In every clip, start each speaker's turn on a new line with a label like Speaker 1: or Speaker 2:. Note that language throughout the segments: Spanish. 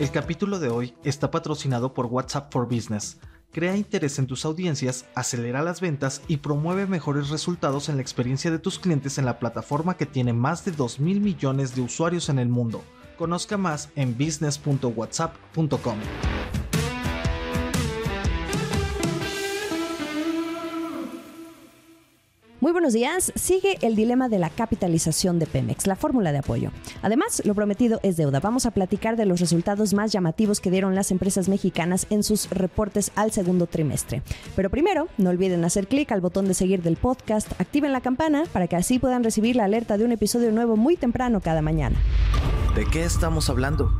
Speaker 1: El capítulo de hoy está patrocinado por WhatsApp for Business. Crea interés en tus audiencias, acelera las ventas y promueve mejores resultados en la experiencia de tus clientes en la plataforma que tiene más de 2 mil millones de usuarios en el mundo. Conozca más en business.whatsapp.com.
Speaker 2: Muy buenos días. Sigue el dilema de la capitalización de Pemex, la fórmula de apoyo. Además, lo prometido es deuda. Vamos a platicar de los resultados más llamativos que dieron las empresas mexicanas en sus reportes al segundo trimestre. Pero primero, no olviden hacer clic al botón de seguir del podcast, activen la campana para que así puedan recibir la alerta de un episodio nuevo muy temprano cada mañana.
Speaker 1: ¿De qué estamos hablando?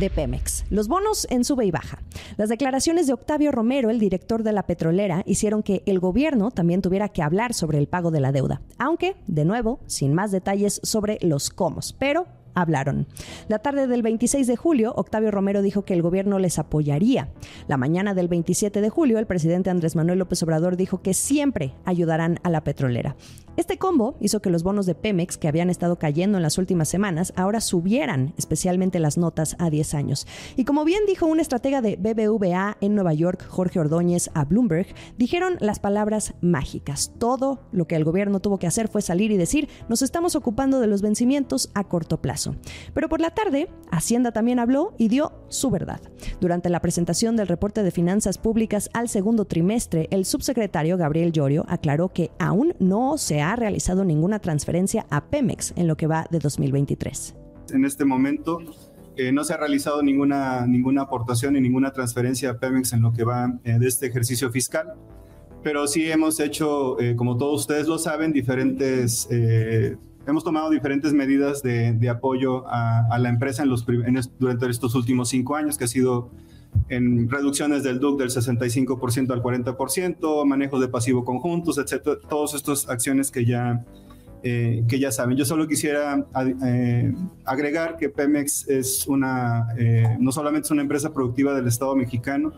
Speaker 2: de Pemex. Los bonos en sube y baja. Las declaraciones de Octavio Romero, el director de la petrolera, hicieron que el gobierno también tuviera que hablar sobre el pago de la deuda, aunque, de nuevo, sin más detalles sobre los cómo. Pero hablaron. La tarde del 26 de julio, Octavio Romero dijo que el gobierno les apoyaría. La mañana del 27 de julio, el presidente Andrés Manuel López Obrador dijo que siempre ayudarán a la petrolera. Este combo hizo que los bonos de Pemex, que habían estado cayendo en las últimas semanas, ahora subieran, especialmente las notas a 10 años. Y como bien dijo un estratega de BBVA en Nueva York, Jorge Ordóñez, a Bloomberg, dijeron las palabras mágicas. Todo lo que el gobierno tuvo que hacer fue salir y decir, nos estamos ocupando de los vencimientos a corto plazo. Pero por la tarde, Hacienda también habló y dio su verdad. Durante la presentación del reporte de finanzas públicas al segundo trimestre, el subsecretario Gabriel Llorio aclaró que aún no se ha realizado ninguna transferencia a Pemex en lo que va de 2023.
Speaker 3: En este momento eh, no se ha realizado ninguna, ninguna aportación y ninguna transferencia a Pemex en lo que va eh, de este ejercicio fiscal pero sí hemos hecho, eh, como todos ustedes lo saben, diferentes hemos tomado diferentes medidas de, apoyo a, la empresa en los, durante estos últimos cinco años, que ha sido en reducciones del DUC del 65% al 40%, manejo de pasivo conjuntos, etcétera, todas estas acciones que ya, eh, que ya saben. Yo solo quisiera eh, agregar que Pemex es una, eh, no solamente es una empresa productiva del Estado mexicano,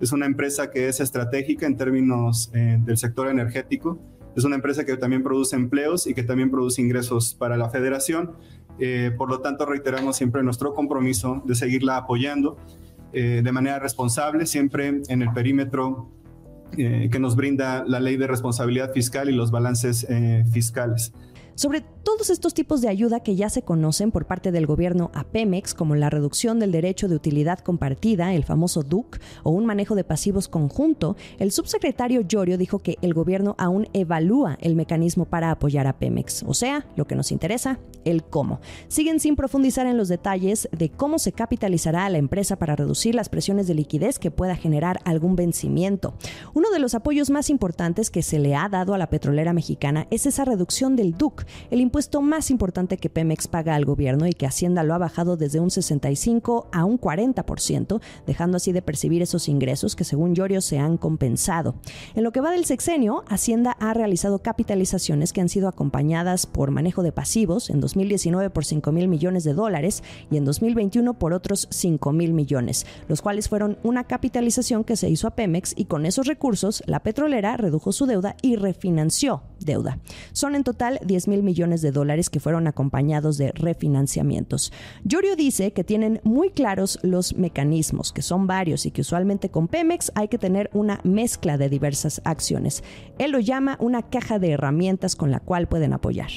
Speaker 3: es una empresa que es estratégica en términos del sector energético es una empresa que también produce empleos y que también produce ingresos para la federación. Eh, por lo tanto, reiteramos siempre nuestro compromiso de seguirla apoyando eh, de manera responsable, siempre en el perímetro eh, que nos brinda la ley de responsabilidad fiscal y los balances fiscales.
Speaker 2: Sobre todos estos tipos de ayuda que ya se conocen por parte del gobierno a Pemex, como la reducción del derecho de utilidad compartida, el famoso DUC, o un manejo de pasivos conjunto, el subsecretario Llorio dijo que el gobierno aún evalúa el mecanismo para apoyar a Pemex. O sea, lo que nos interesa, el cómo. Siguen sin profundizar en los detalles de cómo se capitalizará a la empresa para reducir las presiones de liquidez que pueda generar algún vencimiento. Uno de los apoyos más importantes que se le ha dado a la petrolera mexicana es esa reducción del DUC, el impuesto más importante que Pemex paga al gobierno y que Hacienda lo ha bajado desde un 65 a un 40%, dejando así de percibir esos ingresos que según Llorio se han compensado. En lo que va del sexenio, Hacienda ha realizado capitalizaciones que han sido acompañadas por manejo de pasivos, en 2019 por 5 mil millones de dólares y en 2021 por otros 5 mil millones, los cuales fueron una capitalización que se hizo a Pemex y con esos recursos la petrolera redujo su deuda y refinanció deuda. Son en total 10 mil millones de dólares que fueron acompañados de refinanciamientos. Llorio dice que tienen muy claros los mecanismos, que son varios y que usualmente con Pemex hay que tener una mezcla de diversas acciones. Él lo llama una caja de herramientas con la cual pueden apoyar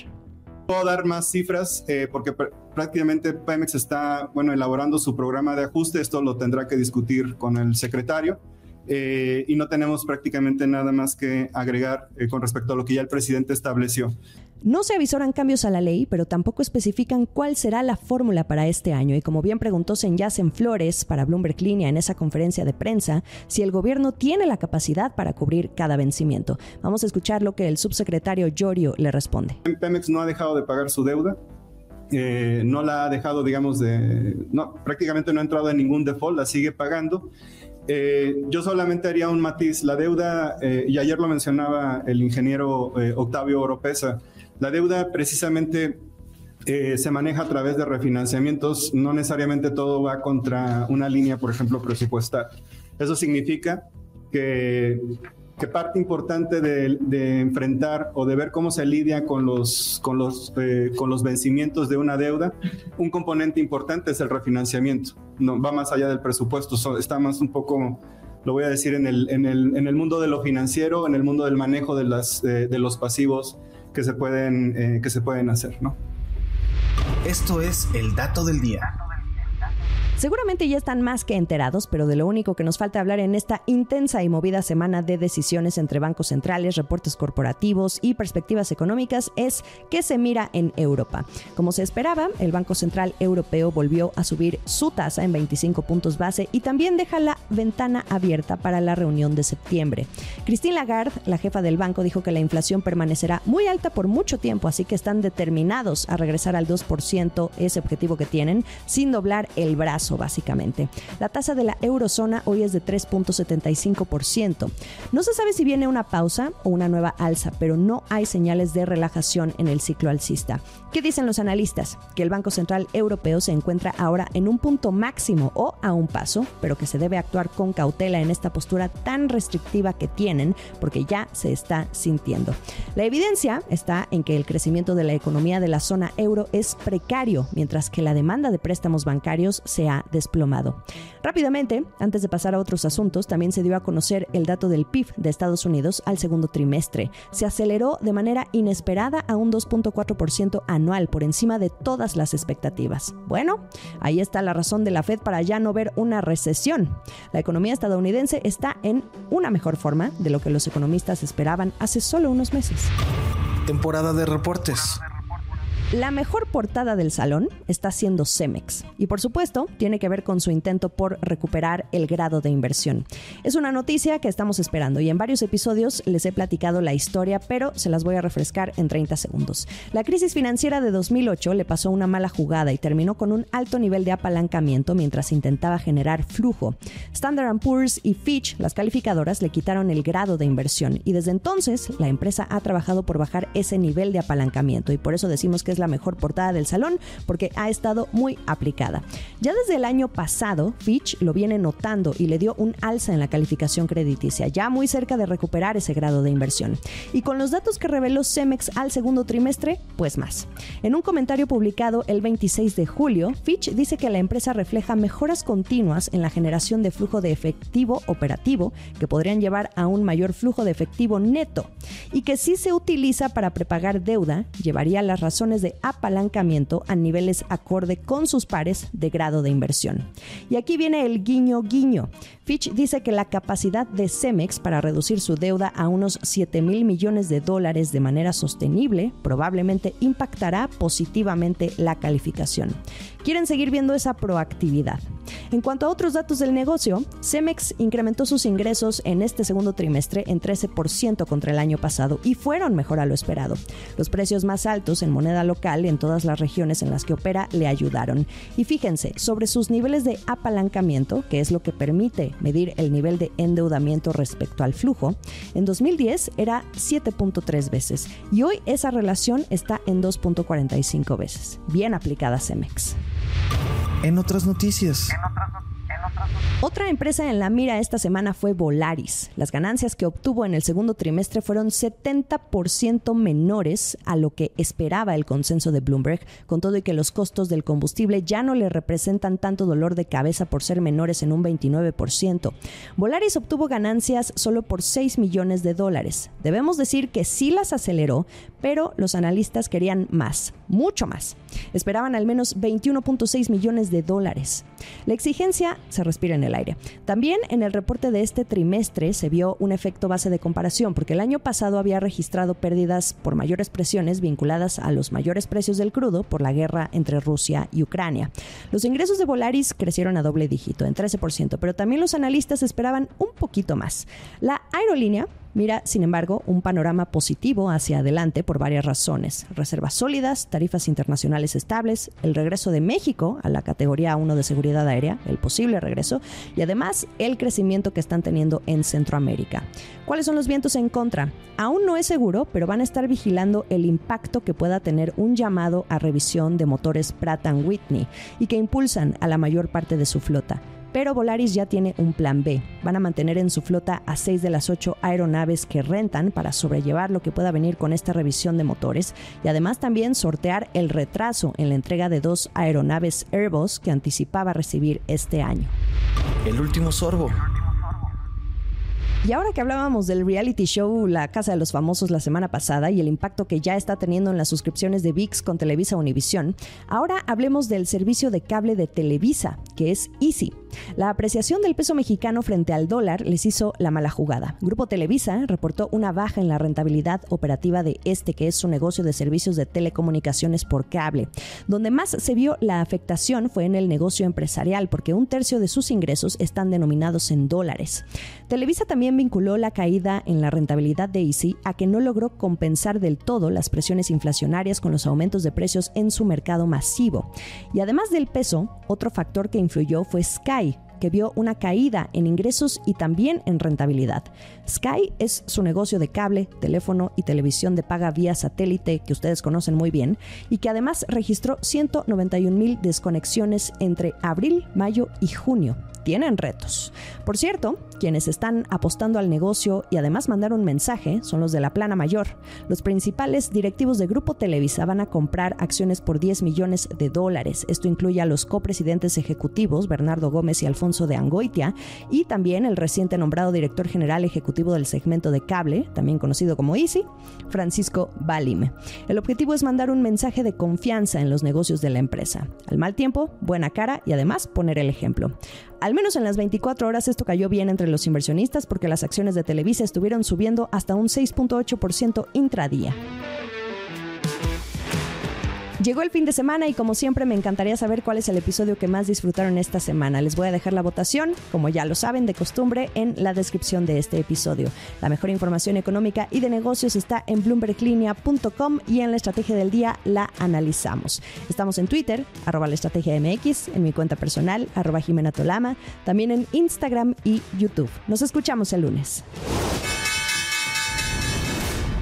Speaker 3: puedo dar más cifras eh, porque prácticamente Pemex está bueno elaborando su programa de ajuste. Esto lo tendrá que discutir con el secretario. Eh, y no tenemos prácticamente nada más que agregar eh, con respecto a lo que ya el presidente estableció.
Speaker 2: No se avisoran cambios a la ley, pero tampoco especifican cuál será la fórmula para este año. Y como bien preguntó Senyacen Flores para Bloomberg Línea en esa conferencia de prensa, si el gobierno tiene la capacidad para cubrir cada vencimiento. Vamos a escuchar lo que el subsecretario Llorio le responde.
Speaker 3: Pemex no ha dejado de pagar su deuda. Eh, no la ha dejado, digamos, de. No, prácticamente no ha entrado en ningún default, la sigue pagando. Eh, yo solamente haría un matiz. La deuda, eh, y ayer lo mencionaba el ingeniero Octavio Oropesa, la deuda precisamente se maneja a través de refinanciamientos. No necesariamente todo va contra una línea, por ejemplo, presupuestal. Eso significa que parte importante de, enfrentar o de ver cómo se lidia con los, con, los, eh, con los vencimientos de una deuda, un componente importante es el refinanciamiento. No, va más allá del presupuesto, está más un poco, lo voy a decir, en el, en el, en el mundo de lo financiero, en el mundo del manejo de, las, eh, de los pasivos que se pueden, eh, que se pueden hacer. ¿no?
Speaker 1: Esto es el dato del día.
Speaker 2: Seguramente ya están más que enterados, pero de lo único que nos falta hablar en esta intensa y movida semana de decisiones entre bancos centrales, reportes corporativos y perspectivas económicas es que se mira en Europa. Como se esperaba, el Banco Central Europeo volvió a subir su tasa en 25 puntos base y también deja la ventana abierta para la reunión de septiembre. Christine Lagarde, la jefa del banco, dijo que la inflación permanecerá muy alta por mucho tiempo, así que están determinados a regresar al 2%, ese objetivo que tienen, sin doblar el brazo básicamente. La tasa de la eurozona hoy es de 3.75%. No se sabe si viene una pausa o una nueva alza, pero no hay señales de relajación en el ciclo alcista. ¿Qué dicen los analistas? Que el Banco Central Europeo se encuentra ahora en un punto máximo o a un paso, pero que se debe actuar con cautela en esta postura tan restrictiva que tienen, porque ya se está sintiendo. La evidencia está en que el crecimiento de la economía de la zona euro es precario, mientras que la demanda de préstamos bancarios se ha desplomado. Rápidamente, antes de pasar a otros asuntos, también se dio a conocer el dato del PIB de Estados Unidos al segundo trimestre. Se aceleró de manera inesperada a un 2.4% anual, por encima de todas las expectativas. Bueno, ahí está la razón de la Fed para ya no ver una recesión. La economía estadounidense está en una mejor forma de lo que los economistas esperaban hace solo unos meses.
Speaker 1: Temporada de reportes.
Speaker 2: La mejor portada del salón está siendo Cemex y por supuesto tiene que ver con su intento por recuperar el grado de inversión. Es una noticia que estamos esperando y en varios episodios les he platicado la historia, pero se las voy a refrescar en 30 segundos. La crisis financiera de 2008 le pasó una mala jugada y terminó con un alto nivel de apalancamiento mientras intentaba generar flujo. Standard Poor's y Fitch, las calificadoras, le quitaron el grado de inversión y desde entonces la empresa ha trabajado por bajar ese nivel de apalancamiento y por eso decimos que es la mejor portada del salón porque ha estado muy aplicada. Ya desde el año pasado, Fitch lo viene notando y le dio un alza en la calificación crediticia, ya muy cerca de recuperar ese grado de inversión. Y con los datos que reveló Cemex al segundo trimestre, pues más. En un comentario publicado el 26 de julio, Fitch dice que la empresa refleja mejoras continuas en la generación de flujo de efectivo operativo que podrían llevar a un mayor flujo de efectivo neto y que si se utiliza para prepagar deuda, llevaría las razones de apalancamiento a niveles acorde con sus pares de grado de inversión. Y aquí viene el guiño guiño. Fitch dice que la capacidad de Cemex para reducir su deuda a unos 7 mil millones de dólares de manera sostenible probablemente impactará positivamente la calificación. Quieren seguir viendo esa proactividad. En cuanto a otros datos del negocio, Cemex incrementó sus ingresos en este segundo trimestre en 13% contra el año pasado y fueron mejor a lo esperado. Los precios más altos en moneda local en todas las regiones en las que opera le ayudaron. Y fíjense, sobre sus niveles de apalancamiento, que es lo que permite medir el nivel de endeudamiento respecto al flujo, en 2010 era 7.3 veces y hoy esa relación está en 2.45 veces. Bien aplicada Cemex.
Speaker 1: En otras noticias.
Speaker 2: Otra empresa en la mira esta semana fue Volaris. Las ganancias que obtuvo en el segundo trimestre fueron 70% menores a lo que esperaba el consenso de Bloomberg, con todo y que los costos del combustible ya no le representan tanto dolor de cabeza por ser menores en un 29%. Volaris obtuvo ganancias solo por 6 millones de dólares. Debemos decir que sí las aceleró, pero los analistas querían más, mucho más. Esperaban al menos 21.6 millones de dólares. La exigencia se respira en el También en el reporte de este trimestre se vio un efecto base de comparación, porque el año pasado había registrado pérdidas por mayores presiones vinculadas a los mayores precios del crudo por la guerra entre Rusia y Ucrania. Los ingresos de Volaris crecieron a doble dígito, en 13%, pero también los analistas esperaban un poquito más. La aerolínea mira, sin embargo, un panorama positivo hacia adelante por varias razones. Reservas sólidas, tarifas internacionales estables, el regreso de México a la categoría 1 de seguridad aérea, el posible regreso, y además el crecimiento que están teniendo en Centroamérica. ¿Cuáles son los vientos en contra? Aún no es seguro, pero van a estar vigilando el impacto que pueda tener un llamado a revisión de motores Pratt Whitney y que impulsan a la mayor parte de su flota. Pero Volaris ya tiene un plan B. Van a mantener en su flota a seis de las ocho aeronaves que rentan para sobrellevar lo que pueda venir con esta revisión de motores y además también sortear el retraso en la entrega de dos aeronaves Airbus que anticipaba recibir este año.
Speaker 4: El último sorbo.
Speaker 2: Y ahora que hablábamos del reality show La Casa de los Famosos la semana pasada y el impacto que ya está teniendo en las suscripciones de VIX con Televisa Univisión, ahora hablemos del servicio de cable de Televisa, que es Easy. La apreciación del peso mexicano frente al dólar les hizo la mala jugada. Grupo Televisa reportó una baja en la rentabilidad operativa de este, que es su negocio de servicios de telecomunicaciones por cable. Donde más se vio la afectación fue en el negocio empresarial, porque un tercio de sus ingresos están denominados en dólares. Televisa también vinculó la caída en la rentabilidad de Easy a que no logró compensar del todo las presiones inflacionarias con los aumentos de precios en su mercado masivo. Y además del peso, otro factor que influyó fue Sky que vio una caída en ingresos y también en rentabilidad. Sky es su negocio de cable, teléfono y televisión de paga vía satélite que ustedes conocen muy bien y que además registró 191 mil desconexiones entre abril, mayo y junio tienen retos. Por cierto, quienes están apostando al negocio y además mandar un mensaje son los de la plana mayor. Los principales directivos de Grupo Televisa van a comprar acciones por 10 millones de dólares. Esto incluye a los copresidentes ejecutivos Bernardo Gómez y Alfonso de Angoitia y también el reciente nombrado director general ejecutivo del segmento de cable, también conocido como Easy, Francisco Balim. El objetivo es mandar un mensaje de confianza en los negocios de la empresa. Al mal tiempo, buena cara y además poner el ejemplo. Al menos en las 24 horas esto cayó bien entre los inversionistas porque las acciones de Televisa estuvieron subiendo hasta un 6.8% intradía. Llegó el fin de semana y como siempre me encantaría saber cuál es el episodio que más disfrutaron esta semana. Les voy a dejar la votación, como ya lo saben de costumbre, en la descripción de este episodio. La mejor información económica y de negocios está en bloomberglinea.com y en la estrategia del día la analizamos. Estamos en Twitter, arroba la estrategia MX, en mi cuenta personal, arroba Jimena Tolama, también en Instagram y YouTube. Nos escuchamos el lunes.